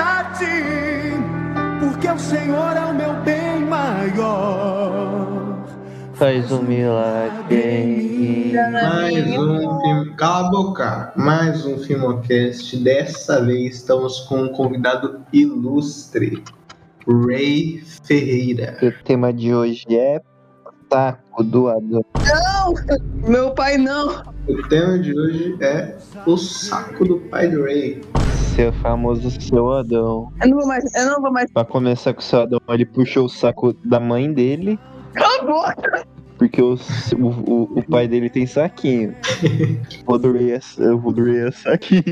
a ti, porque o Senhor é o meu bem maior. Faz um milagre em mim. Mais um. Cala a boca! Mais um Filmocast. Dessa vez estamos com um convidado ilustre, Ray Ferreira. O tema de hoje é saco doador. Meu pai não. O tema de hoje é o saco do pai do Ray. Seu famoso seu Adão. Eu não vou mais. Eu não vou mais. Pra começar com o seu Adão, ele puxou o saco da mãe dele, Cala a boca. porque o, o, o- o pai dele tem saquinho. O do Ray é, o do Ray é saquinho.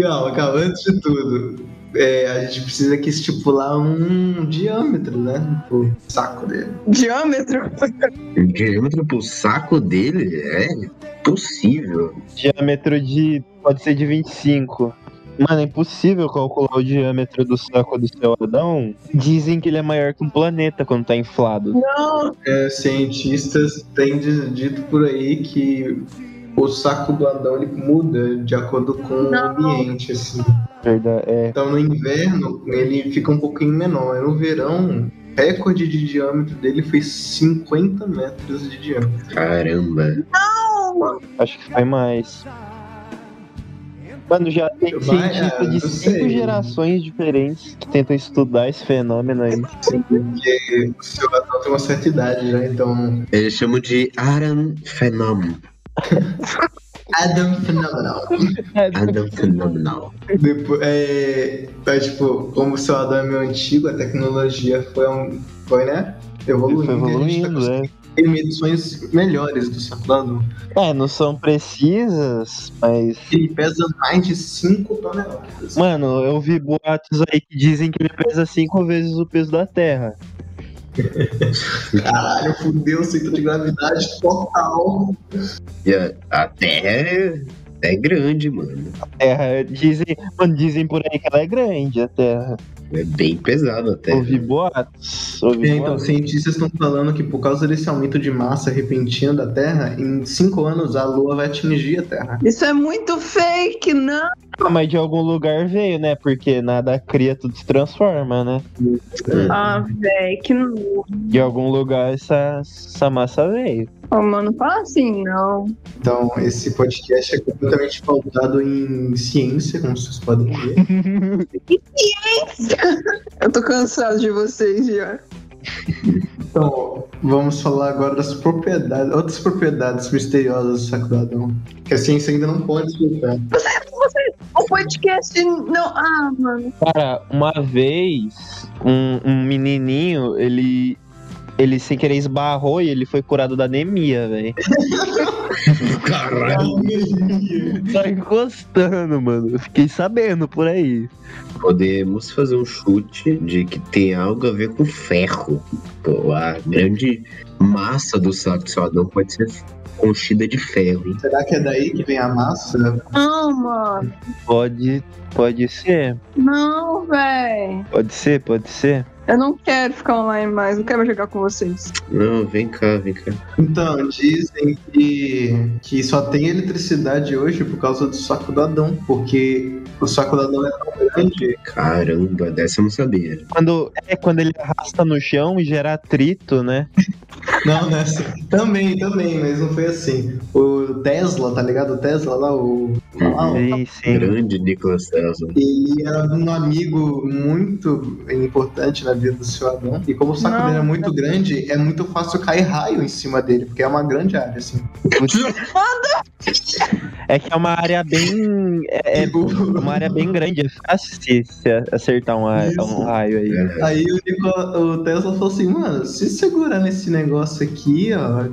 Calma, calma. Antes de tudo, é, a gente precisa aqui estipular um diâmetro, né? O saco dele. Diâmetro. diâmetro pro saco dele é possível. Diâmetro de. pode ser de 25. Mano, é impossível calcular o diâmetro do saco do seu Adão. Dizem que ele é maior que um planeta quando tá inflado. Não. É, cientistas têm dito por aí que o saco do Adão ele muda de acordo com o Não. ambiente, assim. Verdade, é. Então no inverno ele fica um pouquinho menor. No verão, o recorde de diâmetro dele foi 50 metros de diâmetro. Caramba. Acho que foi mais. Mano, já tem Vai, cientista ah, de não cinco sei. gerações diferentes que tentam estudar esse fenômeno aí. Assim, porque o seu Adão tem uma certa idade já, então. Eles chamam de Aran Phenom. Adam Phenomenal. Adam Phenomenal. Depois, é, é, tipo, como o seu Adão é meio antigo, a tecnologia foi, um, foi né? Evoluindo. Foi a gente tá evoluindo, conseguindo né? ter medições melhores do seu Adão. É, não são precisas, mas. Ele pesa mais de 5 toneladas. Mano, eu vi boatos aí que dizem que ele pesa cinco vezes o peso da Terra. Caralho, fudeu, centro de gravidade total. A, Terra é, grande, mano. Terra, dizem, mano, dizem por aí que ela é grande, a Terra. É bem pesado a Terra. Ouvi boatos. Ouvi É, então, boatos. cientistas estão falando que por causa desse aumento de massa repentino da Terra, em 5 anos a Lua vai atingir a Terra. Isso é muito fake, não. Ah, mas de algum lugar veio, né? Porque nada cria, tudo se transforma, né? Ah, véi, que não. De algum lugar essa, essa massa veio. Oh, mano, fala assim, não. Então, esse podcast é completamente pautado em ciência, como vocês podem ver. Eu tô cansado de vocês já. Então, vamos falar agora das propriedades, outras propriedades misteriosas do saco do Adão, que a ciência ainda não pode explicar. O podcast não. Ah, mano. Cara, uma vez, um, um menininho, ele. Ele sem querer esbarrou e ele foi curado da anemia, velho. Caralho. Tá encostando, mano. Eu fiquei sabendo por aí. Podemos fazer um chute de que tem algo a ver com ferro. Pô, a grande massa do saco do seu Adão pode ser conchida de ferro, hein? Será que é daí que vem a massa? Não, mano. Pode. Pode ser. Não, véi. Pode ser, pode ser. Eu não quero ficar online mais. Não quero mais jogar com vocês. Não, vem cá, vem cá. Então, dizem que, que só tem eletricidade hoje por causa do saco do Adão, porque o saco do Adão é tão grande. Caramba, dessa eu não sabia. Quando, é quando ele arrasta no chão e gera atrito, né? Não, é assim. Também, também, mas não foi assim. O Tesla, tá ligado? O Tesla lá, o. lá, o- Sim, sim. Grande Nicolas Tesla. Ele era um amigo muito importante na vida do seu Adão. E como o saco Não. dele é muito grande, é muito fácil cair raio em cima dele, porque é uma grande área, assim. É que é uma área bem. É, é uma área bem grande, é fácil se, se acertar um, um raio aí. É, Aí o, Nico- o Tesla falou assim, mano, se segurar nesse negócio aqui, ó,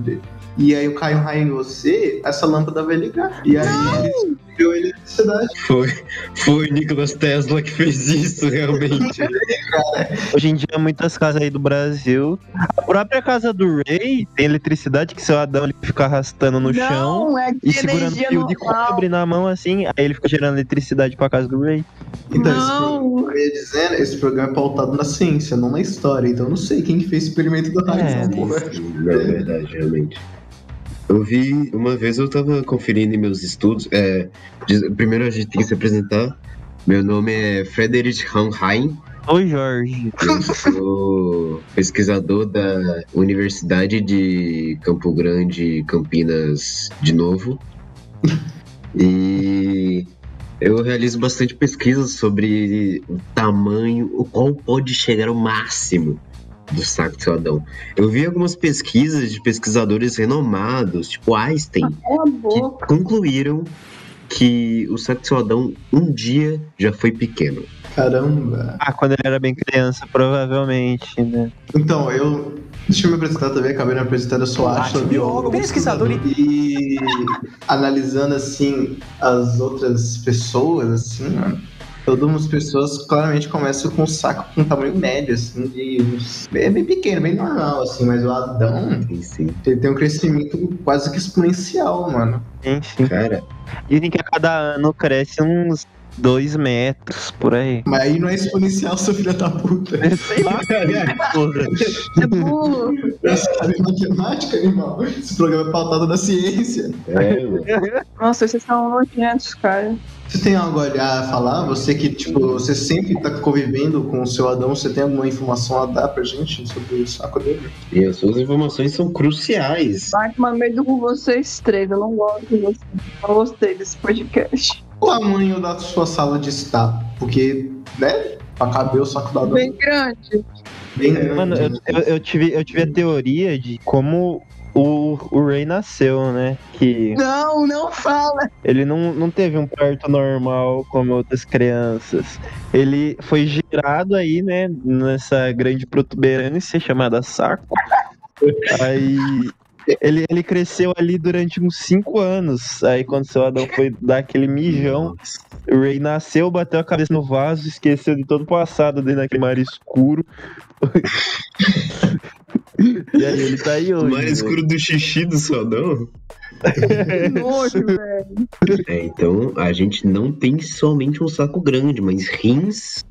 e aí eu caio um raio em você, essa lâmpada vai ligar. E aí ele deu a eletricidade. Foi, foi o Nicolas Tesla que fez isso, realmente. Hoje em dia, muitas casas aí do Brasil. A própria casa do Ray tem eletricidade que seu Adão ele fica arrastando no chão Não, é de e segurando fio de cobre na mão assim, aí ele fica gerando eletricidade pra casa do Ray. Então, esse Não. programa, eu ia dizendo, esse programa é pautado na ciência, não na história. Então eu não sei quem que fez o experimento do raio. É. Não é verdade, realmente. Eu vi, uma vez eu tava conferindo em meus estudos. É, primeiro a gente tem que se apresentar. Meu nome é Frederic Hanheim. Oi, Jorge. Eu sou pesquisador da Universidade de Campo Grande, Campinas, de novo. E eu realizo bastante pesquisas sobre o tamanho, o qual pode chegar ao máximo do saco de seu Adão. Eu vi algumas pesquisas de pesquisadores renomados, tipo Einstein, Cala a boca. que concluíram que o saco de seu Adão um dia já foi pequeno. Caramba. Ah, quando ele era bem criança, provavelmente, né? Então, eu. Deixa eu me apresentar também, acabei de me apresentar, eu sou Ashton, biólogo, pesquisador E analisando assim as outras pessoas, assim, mano. Todas as pessoas claramente começam com um saco com tamanho médio, assim, de. uns- É bem pequeno, bem normal, assim, mas o Adão, Sim, sim. ele tem um crescimento quase que exponencial, mano. Enfim. Cara, Dizem que a cada ano cresce uns dois metros por aí. Mas aí não é exponencial, seu filho da puta. Sei lá, porra. É burro. Você sabe matemática, animal? Esse programa é pautado na ciência. é, mano. Nossa, vocês são nojentos, cara. Você tem algo a falar? Você que, tipo, você sempre tá convivendo com o seu Adão, você tem alguma informação a dar pra gente sobre o saco dele? E as suas informações são cruciais. Vai tomar medo com vocês três. Eu não gosto de vocês. Não gostei desse podcast. O tamanho da sua sala de estar? Porque, né? Pra caber o saco do Adão Bem grande. bem grande. Mano, eu, eu, eu tive, eu tive a teoria de como o, o Ray nasceu, né? Que Não, não fala. ele não, não teve um parto normal como outras crianças. Ele foi girado aí, né? Nessa grande protuberância chamada saco. Aí. Ele, ele cresceu ali durante uns 5 anos. Aí quando seu Adão foi dar aquele mijão, o Ray nasceu, bateu a cabeça no vaso, esqueceu de todo o passado dentro daquele mar escuro. E aí ele tá aí hoje. mar né? escuro do xixi do Sodão. Que nojo, velho. É, então a gente não tem somente um saco grande, mas rins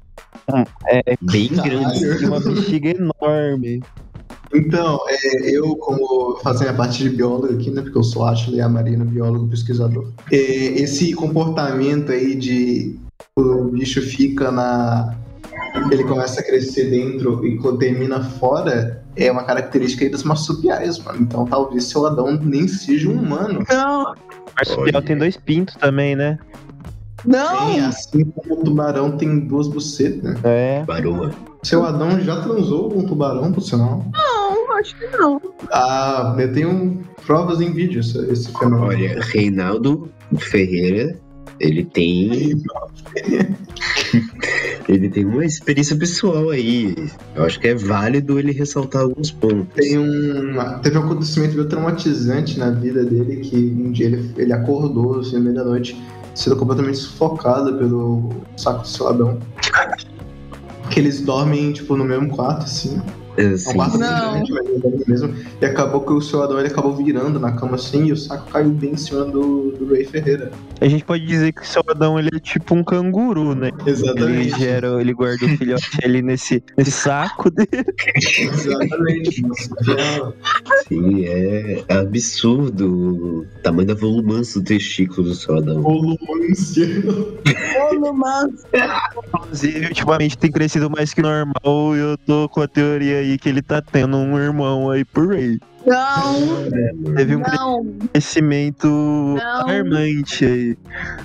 É, bem Caralho. grandes. e uma bexiga enorme. Então, é, eu, como fazendo a parte de biólogo aqui, né? Porque eu sou Ashley a Marina, biólogo pesquisador. É, esse comportamento aí de o bicho fica na. Ele começa a crescer dentro e termina fora é uma característica aí dos marsupiais, mano. Então talvez seu Adão nem seja um humano. Não, Marsupial tem dois pintos também, né? não. Tem, assim como o tubarão tem duas bucetas. É. Baroa. Seu Adão já transou com um tubarão, por sinal? Não, acho que não. Ah, eu tenho provas em vídeo esse, esse fenômeno. Olha, Reinaldo Ferreira, ele tem. ele tem uma experiência pessoal aí. Eu acho que é válido ele ressaltar alguns pontos. Tem um, teve um acontecimento meio traumatizante na vida dele que um dia ele, ele acordou assim, no meio da noite, sendo completamente sufocado pelo saco de seu Adão. Que eles dormem, tipo, no mesmo quarto, assim. É Assim, Não. dormem mesmo. E acabou que o seu Adão ele acabou virando na cama assim e o saco caiu bem em cima do, do Ray Ferreira. A gente pode dizer que o seu Adão ele é tipo um canguru, né? Ele Exatamente. gera, ele guarda o filhote ali nesse, nesse saco dele. Exatamente. Sim, é absurdo o tamanho da volumância do testículo do seu Adão. volumância. Mas Inclusive, ultimamente tem crescido mais que normal e eu tô com a teoria aí que ele tá tendo um irmão aí por aí. não, Teve um não. crescimento Não. alarmante aí.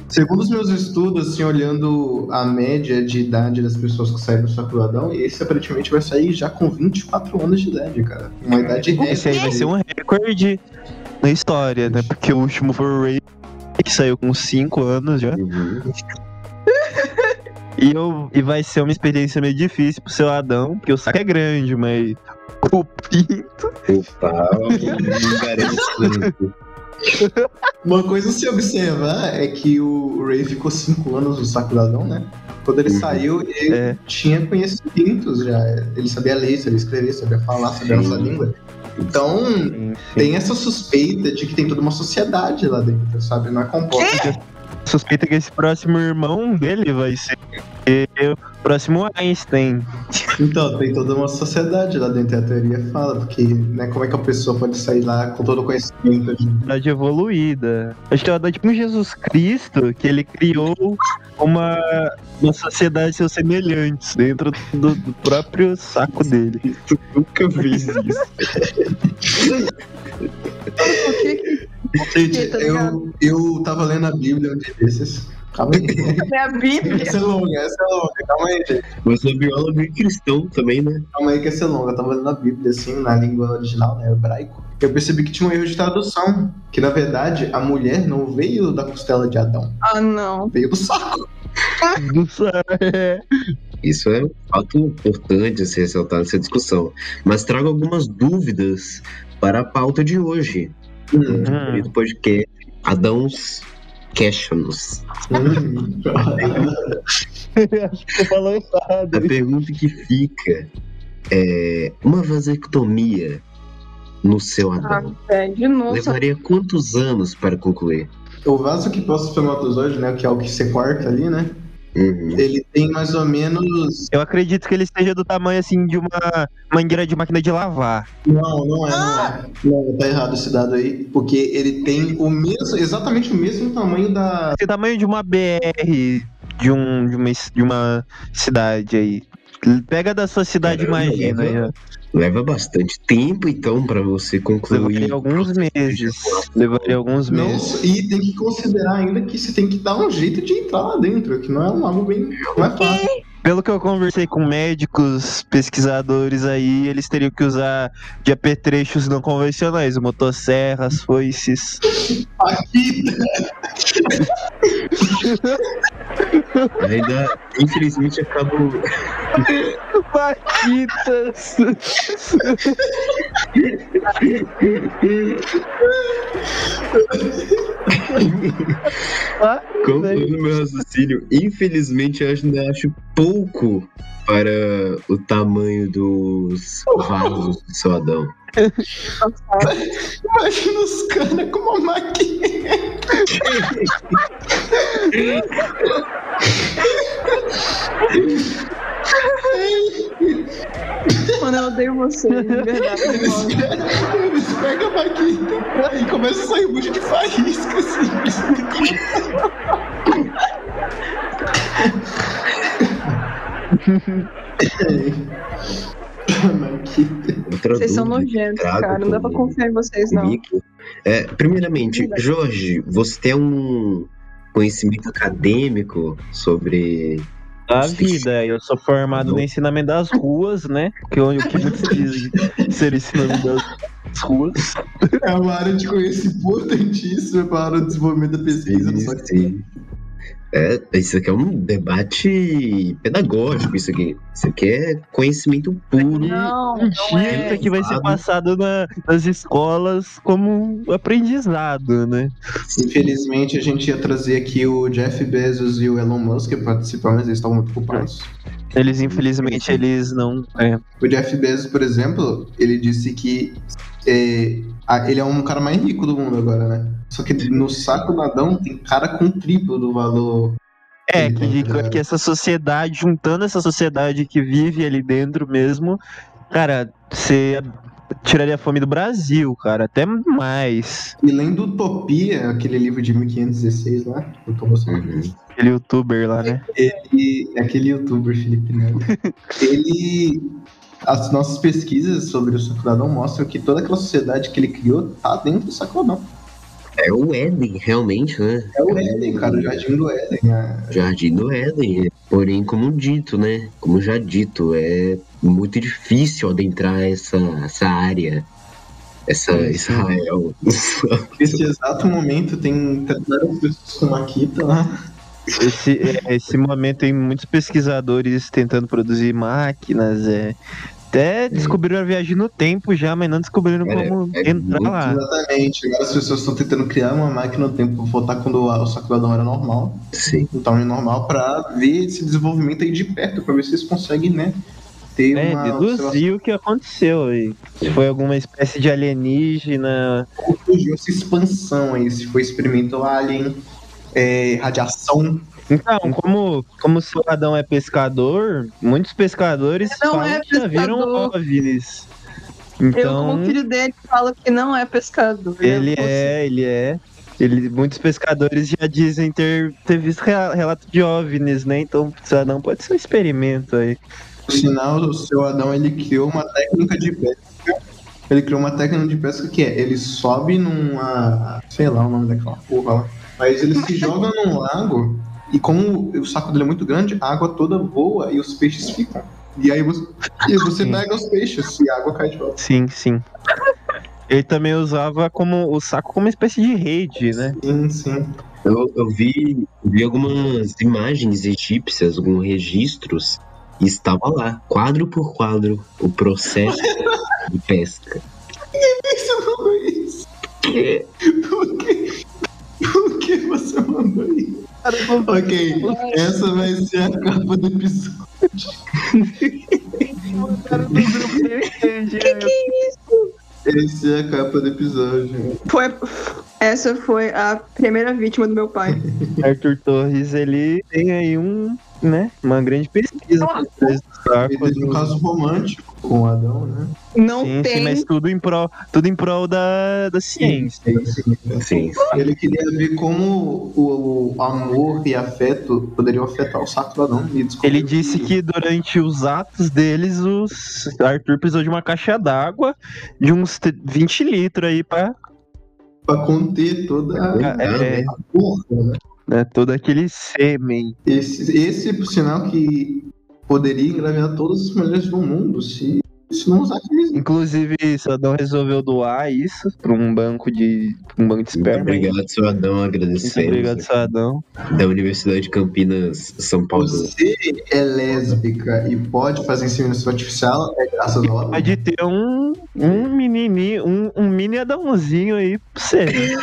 Segundo os meus estudos, assim, olhando a média de idade das pessoas que saem do saco do Adão, esse aparentemente vai sair já com 24 anos de idade, cara. Uma idade Esse aí vai ser um recorde na história, né? Porque o último foi o Ray, que saiu com 5 anos já. Uhum. E, eu, e vai ser uma experiência meio difícil pro seu Adão, porque o saco é grande, mas O pinto. O garante tanto. Uma coisa a se observar é que o Ray ficou cinco anos no saco do Adão, né? Quando ele Uhum. saiu, ele É. tinha conhecimentos já. Ele sabia ler, sabia escrever, sabia falar, sabia a Sim. nossa língua. Então, sim. tem essa suspeita de que tem toda uma sociedade lá dentro, sabe? Não é composta Suspeita que esse próximo irmão dele vai ser o próximo Einstein. Então, tem toda uma sociedade lá dentro, a teoria fala, porque, né, como é que a pessoa pode sair lá com todo o conhecimento de Sociedade evoluída. Acho que ela tipo um Jesus Cristo, que ele criou uma, uma sociedade seus semelhantes dentro do, do próprio saco dele. Nunca fiz isso. O que tá eu, eu tava lendo a Bíblia um dia desses. Calma aí. é a Bíblia? essa é longa, essa é longa. Calma aí, gente. Mas é biólogo e cristão também, né? Calma aí que essa é longa. Eu tava lendo a Bíblia, assim, na língua original, né, hebraico. Eu percebi que tinha um erro de tradução. Que, na verdade, a mulher não veio da costela de Adão. Ah, não. Veio do saco. Do sa- é. Isso é um fato importante a se ressaltar nessa discussão. Mas trago algumas dúvidas para a pauta de hoje. Hum. Hum. Do podcast Adãos Questions. Hum. Acho que você falou errado. A pergunta que fica é: uma vasectomia no seu Ah, Adão velho, de novo. levaria quantos anos para concluir? O vaso que possa espermatozoide, né, que é o que você corta ali, né, Uhum. ele tem mais ou menos... Eu acredito que ele seja do tamanho assim de uma mangueira de máquina de lavar. Não, não é, não é. Não, tá errado esse dado aí, porque ele tem o mesmo, exatamente o mesmo tamanho da... Esse tamanho de uma BR de, um, de, uma, de uma cidade aí. Pega da sua cidade, Caramba, imagina. leva-. Leva bastante tempo, então, para você concluir. Levaria alguns meses. Levaria alguns Não, meses. e tem que considerar ainda que você tem que dar um jeito de entrar lá dentro, que não é um algo bem... Não é fácil. Pelo que eu conversei com médicos, pesquisadores aí, eles teriam que usar de apetrechos não convencionais, motosserras, foices. Ainda, infelizmente, acabo. Paquitas! Ah, Concluindo meu raciocínio, infelizmente, eu ainda acho pouco para o tamanho dos vasos do seu Adão. imagina os caras com uma máquina. eu odeio você, de verdade. Eles pegam a máquina e começa a sair um monte de faísca, assim. Vocês são nojentos, trago cara. Não dá pra confiar em vocês, não. É, primeiramente. Jorge, você tem um conhecimento acadêmico sobre. A vida, eu sou formado no ensinamento das ruas, né? Que é o que muitos dizem ser ensinamento das ruas. É uma área de conhecimento importantíssima para o desenvolvimento da pesquisa. Sim, Só que sim. É, isso aqui é um debate pedagógico, isso aqui. Isso aqui é conhecimento puro. Não, Um não é. que vai ser passado na- nas escolas como um aprendizado, né? Infelizmente, a gente ia trazer aqui o Jeff Bezos e o Elon Musk para participar, mas eles estavam muito ocupados. Eles, infelizmente, eles não. É. O Jeff Bezos, por exemplo, ele disse que é, a- ele é um cara mais rico do mundo agora, né? Só que no saco do Adão tem cara com triplo do valor. É, que, que- ligado? que essa sociedade, juntando essa sociedade que vive ali dentro mesmo, cara, você tiraria a fome do Brasil, cara, até mais. E lendo Utopia, aquele livro de 1516 lá, eu tô mostrando Uhum. Aquele youtuber lá, né? ele, aquele youtuber Felipe Neto, ele. As nossas pesquisas sobre o Sacradão mostram que toda aquela sociedade que ele criou tá dentro do Sacradão. É o Éden, realmente, né? É o Éden, cara, o Jardim do Éden. é- Jardim do Éden. Porém, como dito, né? Como já dito, é muito difícil adentrar essa, essa área. Essa Israel. Nesse exato momento tem várias pessoas com Maquita lá. Esse, é, esse momento tem muitos pesquisadores tentando produzir máquinas, é, Até descobriram a viagem no tempo já, mas não descobriram É, como é entrar muito lá. Exatamente. Agora as pessoas estão tentando criar uma máquina no tempo voltar quando o saco do Adão era normal. Sim. no tamanho normal pra ver esse desenvolvimento aí de perto, pra ver se eles conseguem, né? Ter É, uma deduzir o que aconteceu aí. Se foi alguma espécie de alienígena. surgiu essa expansão aí, se foi experimento alien, é, radiação. Então, como, como o seu Adão é pescador, muitos pescadores Não falam é que já viram pescador. OVNIs. Eu, Então, como filho dele, falo que não é pescador. ele Eu- é, ele é. Ele, muitos pescadores já dizem ter, ter visto relato de OVNIs, né? Então, o seu Adão pode ser um experimento aí. Por sinal, o seu Adão ele criou uma técnica de pesca. Ele criou uma técnica de pesca que é, ele sobe numa. sei lá o nome daquela porra lá. Mas ele se joga num lago e como o saco dele é muito grande, a água toda voa e os peixes ficam. E aí você, e você Sim. pega os peixes e a água cai de volta. Sim, sim. Ele também usava como o saco como uma espécie de rede, né? Sim, sim. Eu, eu vi, vi algumas imagens egípcias, alguns registros, e estava lá, quadro por quadro, o processo de pesca. Mandou isso? Que Por que? Por que você mandou isso? Ok, essa vai ser a capa do episódio. Essa é a capa do episódio. Foi, essa foi a primeira vítima do meu pai. Arthur Torres, ele tem aí um, né, uma grande pesquisa teve um do- caso romântico com o Adão, né? Não Sim, tem. sim, mas tudo em prol, tudo em prol da, da ciência. Sim, Ele queria ver como o, o amor e afeto poderiam afetar o saco do Adão. Ele disse que durante os atos deles, o Arthur precisou de uma caixa d'água de uns t- 20 litros aí pra Pra conter toda a, é, a porra, né? Né, todo aquele sêmen. Esse, esse, por sinal, que poderia engravidar todas as mulheres do mundo se, se não usar camisinha. Inclusive, Sadão resolveu doar isso pra um banco de um banco de Muito esperma. obrigado, seu Adão, Muito obrigado, Sadão. Da Universidade de Campinas, São Paulo. Você é lésbica e pode fazer inseminação artificial, é graças ao Adão. Pode ter um, um menininho, um, um mini Adãozinho aí pra você.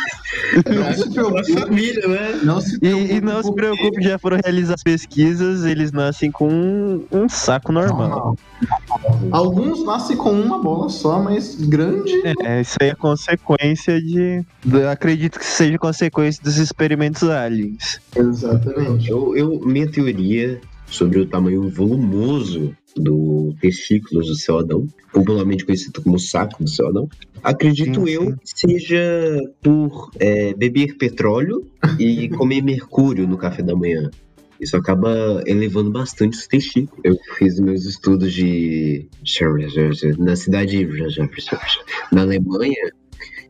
Não se preocupe, família, né? não se E, e não se preocupe, já foram realizadas pesquisas, eles nascem com um, um saco normal. Normal. Alguns nascem com uma bola só, mas grande. É, isso aí é consequência de. do- acredito que seja consequência dos experimentos aliens. Exatamente. Eu, eu, minha teoria sobre o tamanho volumoso do testículos do seu Adão, popularmente conhecido como saco do seu Adão, acredito Sim, eu sim. seja por é, beber petróleo e comer mercúrio no café da manhã. Isso acaba elevando bastante os testículos. Eu fiz meus estudos de na cidade na Alemanha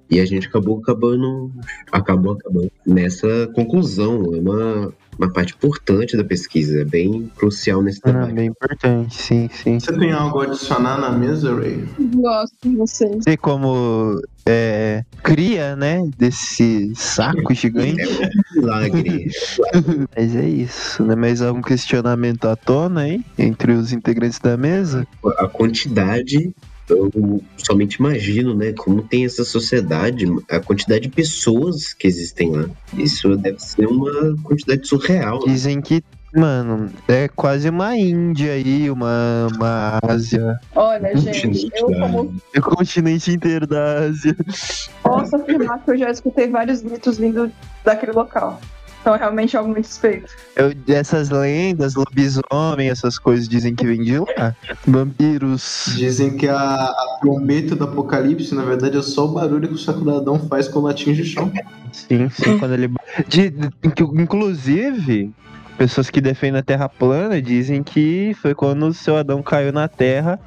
e a gente acabou acabando acabou acabando nessa conclusão. É uma, uma parte importante da pesquisa, é bem crucial nesse Ah, debate. bem importante, sim, sim. Você tem algo a adicionar na mesa, Ray? Gosto de vocês. Sei como é, cria, né, desse saco gigante. Milagre. Mas é isso, né? Mais algum questionamento à tona aí entre os integrantes da mesa? a quantidade, eu somente imagino, né, como tem essa sociedade, a quantidade de pessoas que existem lá. Isso deve ser uma quantidade surreal. né? Dizem que, mano, é quase uma Índia aí, uma, uma Ásia. Olha, gente, eu como É o continente inteiro da Ásia. posso afirmar que eu já escutei vários gritos vindo daquele local. Então é realmente algo muito suspeito. Eu, essas lendas, lobisomem, essas coisas dizem que vem de lá. Vampiros. Dizem que a, a trombeta do apocalipse, na verdade, é só o barulho que o saco do Adão faz quando atinge o chão. Sim, sim, quando ele. De, de- inclusive, pessoas que defendem a Terra plana dizem que foi quando o seu Adão caiu na Terra,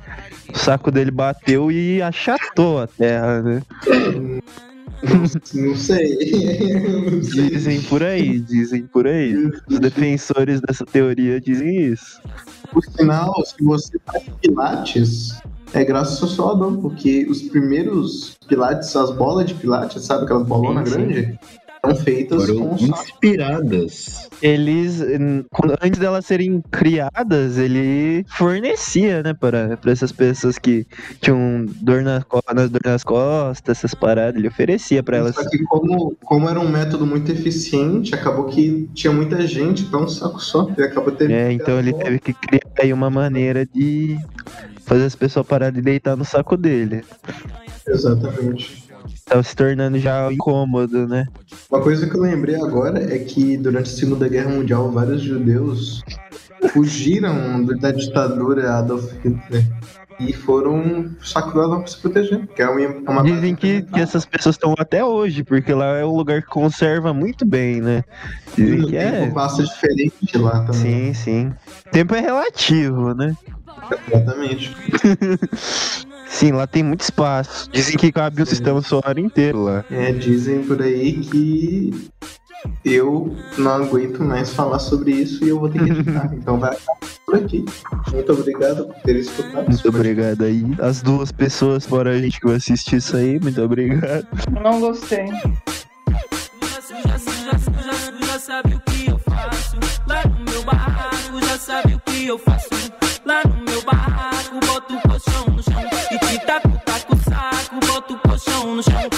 o saco dele bateu e achatou a Terra, né? Não sei. Não sei. Dizem por aí, dizem por aí. Os defensores dessa teoria dizem isso. Por sinal, se você faz pilates, é graças ao seu Adão, porque os primeiros pilates, as bolas de pilates, sabe aquelas bolonas grandes? São feitas Foram inspiradas. Eles, antes delas serem criadas, ele fornecia, né, para para essas pessoas que tinham dor, na, dor nas costas, essas paradas, ele oferecia para elas. Só que como, como era um método muito eficiente, acabou que tinha muita gente pra um saco só. E acabou tendo É, então ele teve que criar aí uma maneira de fazer as pessoas parar de deitar no saco dele. Exatamente. Tava se tornando já incômodo, né? Uma coisa que eu lembrei agora é que durante a Segunda Guerra Mundial vários judeus fugiram da ditadura Adolf Hitler e foram sacrados para se proteger. Que é uma, é Dizem que, que essas pessoas estão até hoje, porque lá é um lugar que conserva muito bem, né? Dizem o que é. tempo passa diferente lá Sim, também. sim. Tempo é relativo, né? Exatamente. Sim, lá tem muito espaço. Dizem que cabe o sistema solar inteiro lá. É, dizem por aí que eu não aguento mais falar sobre isso e eu vou ter que editar. então vai por aqui. Muito obrigado por ter escutado. Muito obrigado aí. As duas pessoas fora a gente que vai assistir isso aí, muito obrigado. Não gostei. Suja, sabe o que eu faço? Lá no meu barraco, já sabe o que eu faço? Lá no meu barraco, on the show.